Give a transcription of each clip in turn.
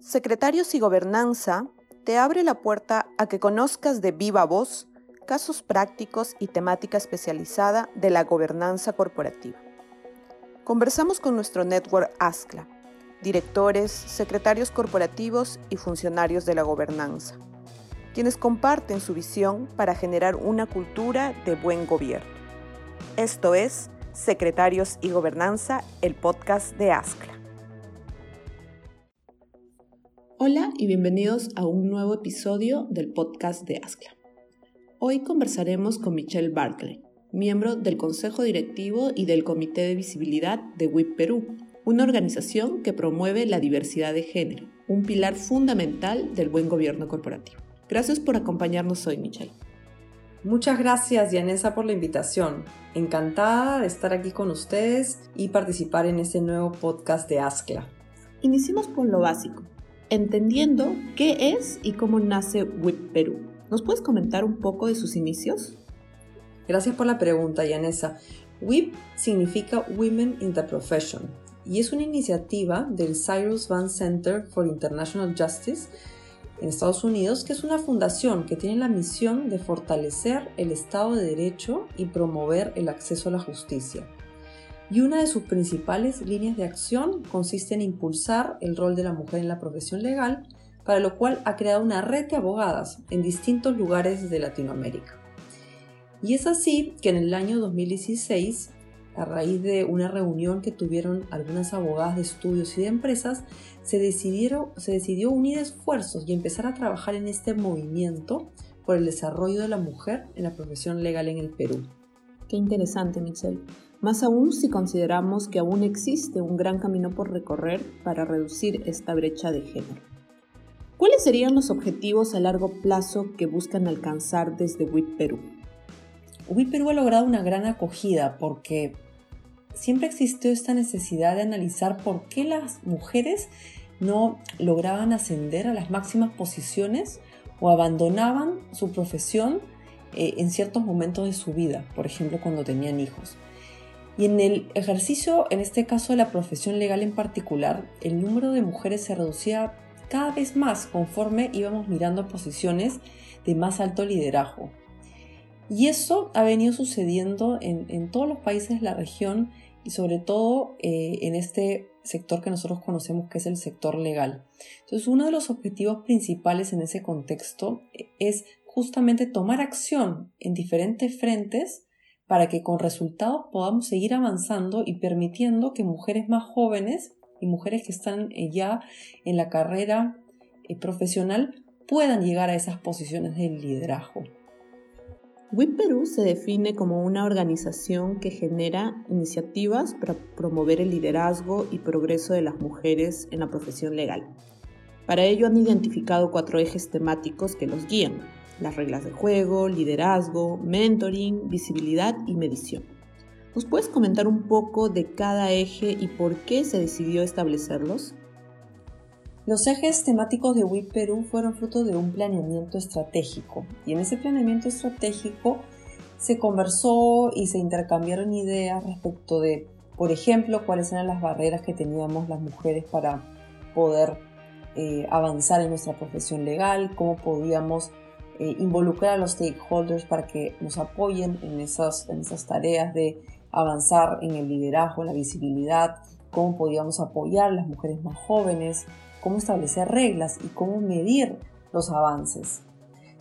Secretarios y Gobernanza te abre la puerta a que conozcas de viva voz casos prácticos y temática especializada de la gobernanza corporativa. Conversamos con nuestro network ASCLA, directores, secretarios corporativos y funcionarios de la gobernanza, quienes comparten su visión para generar una cultura de buen gobierno. Esto es Secretarios y Gobernanza, el podcast de ASCLA. Hola y bienvenidos a un nuevo episodio del podcast de ASCLA. Hoy conversaremos con Michelle Barclay, miembro del Consejo Directivo y del Comité de Visibilidad de WIP Perú, una organización que promueve la diversidad de género, un pilar fundamental del buen gobierno corporativo. Gracias por acompañarnos hoy, Michelle. Muchas gracias, Yanesa, por la invitación. Encantada de estar aquí con ustedes y participar en este nuevo podcast de ASCLA. Iniciemos por lo básico, entendiendo qué es y cómo nace WIP Perú. ¿Nos puedes comentar un poco de sus inicios? Gracias por la pregunta, Yanesa. WIP significa Women in the Profession y es una iniciativa del Cyrus Van Center for International Justice en Estados Unidos, que es una fundación que tiene la misión de fortalecer el Estado de Derecho y promover el acceso a la justicia. Y una de sus principales líneas de acción consiste en impulsar el rol de la mujer en la profesión legal para lo cual ha creado una red de abogadas en distintos lugares de Latinoamérica. Y es así que en el año 2016, a raíz de una reunión que tuvieron algunas abogadas de estudios y de empresas, se, decidieron, se decidió unir esfuerzos y empezar a trabajar en este movimiento por el desarrollo de la mujer en la profesión legal en el Perú. Qué interesante, Michelle. Más aún si consideramos que aún existe un gran camino por recorrer para reducir esta brecha de género. ¿Cuáles serían los objetivos a largo plazo que buscan alcanzar desde WIP Perú? WIP Perú ha logrado una gran acogida porque siempre existió esta necesidad de analizar por qué las mujeres no lograban ascender a las máximas posiciones o abandonaban su profesión eh, en ciertos momentos de su vida, por ejemplo cuando tenían hijos. Y en el ejercicio, en este caso de la profesión legal en particular, el número de mujeres se reducía cada vez más conforme íbamos mirando posiciones de más alto liderazgo. Y eso ha venido sucediendo en, todos los países de la región y sobre todo eh, en este sector que nosotros conocemos que es el sector legal. Entonces, uno de los objetivos principales en ese contexto es justamente tomar acción en diferentes frentes para que con resultados podamos seguir avanzando y permitiendo que mujeres más jóvenes y mujeres que están eh, ya en la carrera eh, profesional puedan llegar a esas posiciones de liderazgo. WIP se define como una organización que genera iniciativas para promover el liderazgo y progreso de las mujeres en la profesión legal. Para ello han identificado cuatro ejes temáticos que los guían, las reglas de juego, liderazgo, mentoring, visibilidad y medición. ¿Nos puedes comentar un poco de cada eje y por qué se decidió establecerlos? Los ejes temáticos de WIP Perú fueron fruto de un planeamiento estratégico y en ese planeamiento estratégico se conversó y se intercambiaron ideas respecto de, por ejemplo, cuáles eran las barreras que teníamos las mujeres para poder eh, avanzar en nuestra profesión legal, cómo podíamos eh, involucrar a los stakeholders para que nos apoyen en esas, en esas tareas de avanzar en el liderazgo, la visibilidad, cómo podíamos apoyar a las mujeres más jóvenes, cómo establecer reglas y cómo medir los avances.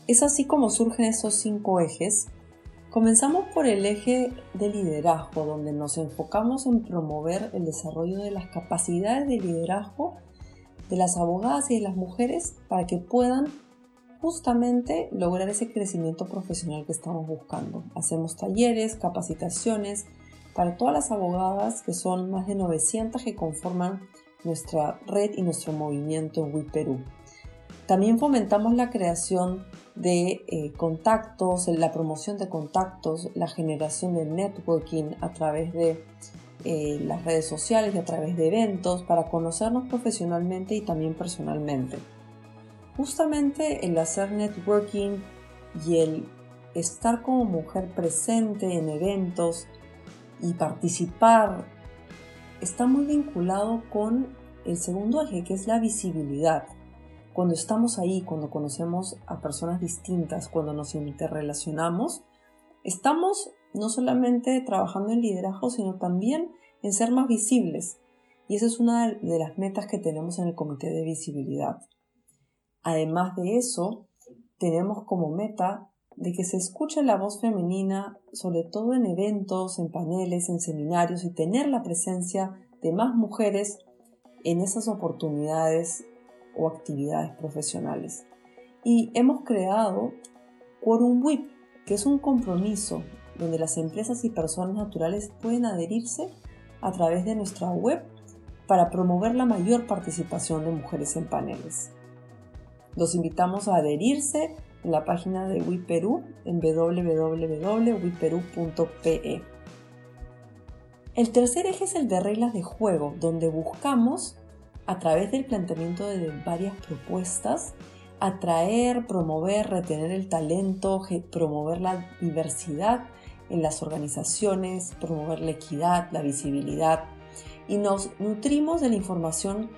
Es así como surgen esos cinco ejes. Comenzamos por el eje de liderazgo, donde nos enfocamos en promover el desarrollo de las capacidades de liderazgo de las abogadas y de las mujeres para que puedan justamente lograr ese crecimiento profesional que estamos buscando. Hacemos talleres, capacitaciones, para todas las abogadas, que son más de 900 que conforman nuestra red y nuestro movimiento en WIP Perú. También fomentamos la creación de eh, contactos, la promoción de contactos, la generación de networking a través de eh, las redes sociales y a través de eventos para conocernos profesionalmente y también personalmente. Justamente el hacer networking y el estar como mujer presente en eventos, y participar está muy vinculado con el segundo eje, que es la visibilidad. Cuando estamos ahí, cuando conocemos a personas distintas, cuando nos interrelacionamos, estamos no solamente trabajando en liderazgo, sino también en ser más visibles. Y esa es una de las metas que tenemos en el Comité de Visibilidad. Además de eso, tenemos como meta de que se escuche la voz femenina, sobre todo en eventos, en paneles, en seminarios y tener la presencia de más mujeres en esas oportunidades o actividades profesionales. Y hemos creado Quorum WIP, que es un compromiso donde las empresas y personas naturales pueden adherirse a través de nuestra web para promover la mayor participación de mujeres en paneles. Los invitamos a adherirse en la página de WIPerú en www.wiperú.pe. El tercer eje es el de reglas de juego, donde buscamos, a través del planteamiento de varias propuestas, atraer, promover, retener el talento, promover la diversidad en las organizaciones, promover la equidad, la visibilidad y nos nutrimos de la información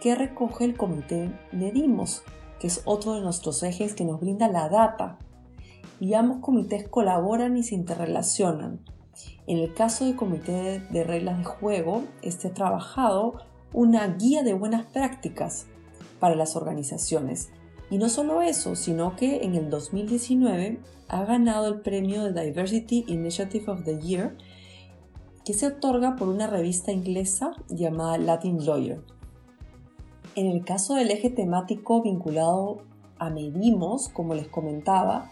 que recoge el comité Medimos, que es otro de nuestros ejes que nos brinda la data. Y ambos comités colaboran y se interrelacionan. En el caso del comité de reglas de juego, este ha trabajado una guía de buenas prácticas para las organizaciones. Y no solo eso, sino que en el 2019 ha ganado el premio de Diversity Initiative of the Year que se otorga por una revista inglesa llamada Latin Lawyer. En el caso del eje temático vinculado a Medimos, como les comentaba,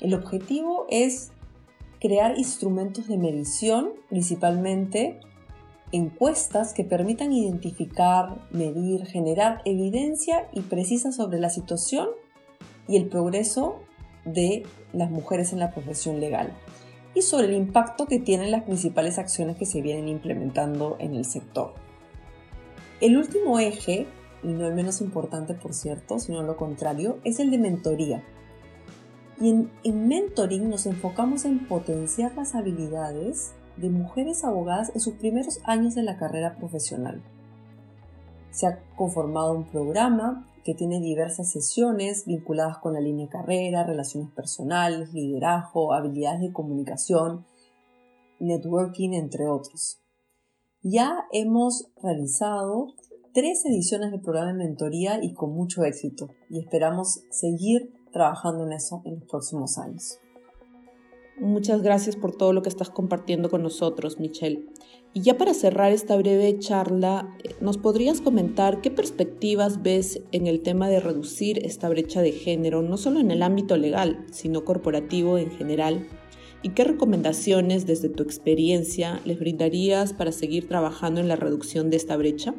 el objetivo es crear instrumentos de medición, principalmente encuestas que permitan identificar, medir, generar evidencia y precisa sobre la situación y el progreso de las mujeres en la profesión legal y sobre el impacto que tienen las principales acciones que se vienen implementando en el sector. El último eje, y no el menos importante por cierto, sino lo contrario, es el de mentoría. Y en, en mentoring nos enfocamos en potenciar las habilidades de mujeres abogadas en sus primeros años de la carrera profesional. Se ha conformado un programa que tiene diversas sesiones vinculadas con la línea de carrera, relaciones personales, liderazgo, habilidades de comunicación, networking, entre otros. Ya hemos realizado tres ediciones del programa de mentoría y con mucho éxito y esperamos seguir trabajando en eso en los próximos años. Muchas gracias por todo lo que estás compartiendo con nosotros, Michelle. Y ya para cerrar esta breve charla, eh, ¿nos podrías comentar qué perspectivas ves en el tema de reducir esta brecha de género, no solo en el ámbito legal, sino corporativo en general? ¿Y qué recomendaciones desde tu experiencia les brindarías para seguir trabajando en la reducción de esta brecha?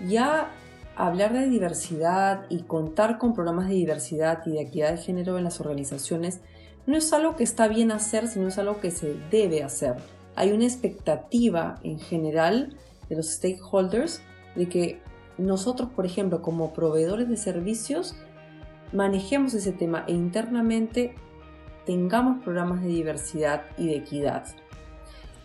Ya hablar de diversidad y contar con programas de diversidad y de equidad de género en las organizaciones no es algo que está bien hacer, sino es algo que se debe hacer. Hay una expectativa en general de los stakeholders de que nosotros, por ejemplo, como proveedores de servicios, manejemos ese tema e internamente tengamos programas de diversidad y de equidad.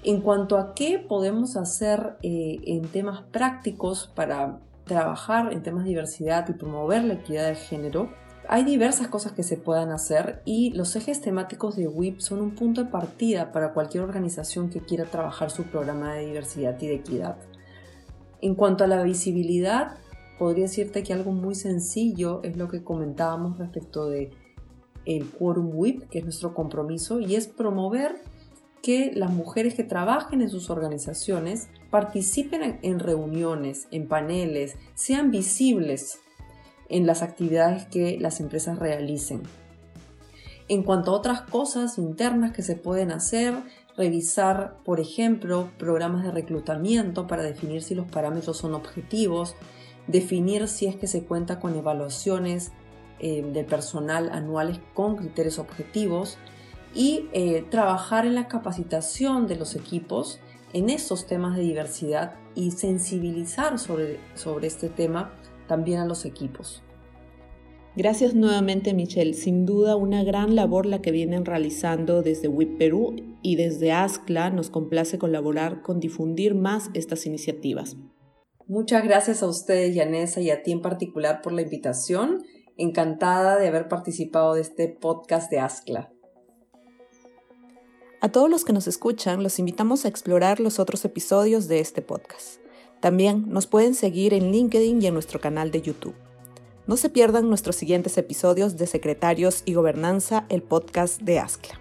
En cuanto a qué podemos hacer eh, en temas prácticos para trabajar en temas de diversidad y promover la equidad de género, hay diversas cosas que se puedan hacer y los ejes temáticos de WIP son un punto de partida para cualquier organización que quiera trabajar su programa de diversidad y de equidad. En cuanto a la visibilidad, podría decirte que algo muy sencillo es lo que comentábamos respecto de el Quorum WIP, que es nuestro compromiso, y es promover que las mujeres que trabajen en sus organizaciones participen en reuniones, en paneles, sean visibles en las actividades que las empresas realicen. En cuanto a otras cosas internas que se pueden hacer, revisar, por ejemplo, programas de reclutamiento para definir si los parámetros son objetivos, definir si es que se cuenta con evaluaciones eh, de personal anuales con criterios objetivos y eh, trabajar en la capacitación de los equipos en esos temas de diversidad y sensibilizar sobre, sobre este tema también a los equipos. Gracias nuevamente Michelle, sin duda una gran labor la que vienen realizando desde WIP Perú y desde ASCLA nos complace colaborar con difundir más estas iniciativas. Muchas gracias a ustedes, Yanesa, y a ti en particular por la invitación. Encantada de haber participado de este podcast de ASCLA. A todos los que nos escuchan, los invitamos a explorar los otros episodios de este podcast. También nos pueden seguir en LinkedIn y en nuestro canal de YouTube. No se pierdan nuestros siguientes episodios de Secretarios y Gobernanza, el podcast de ASCLA.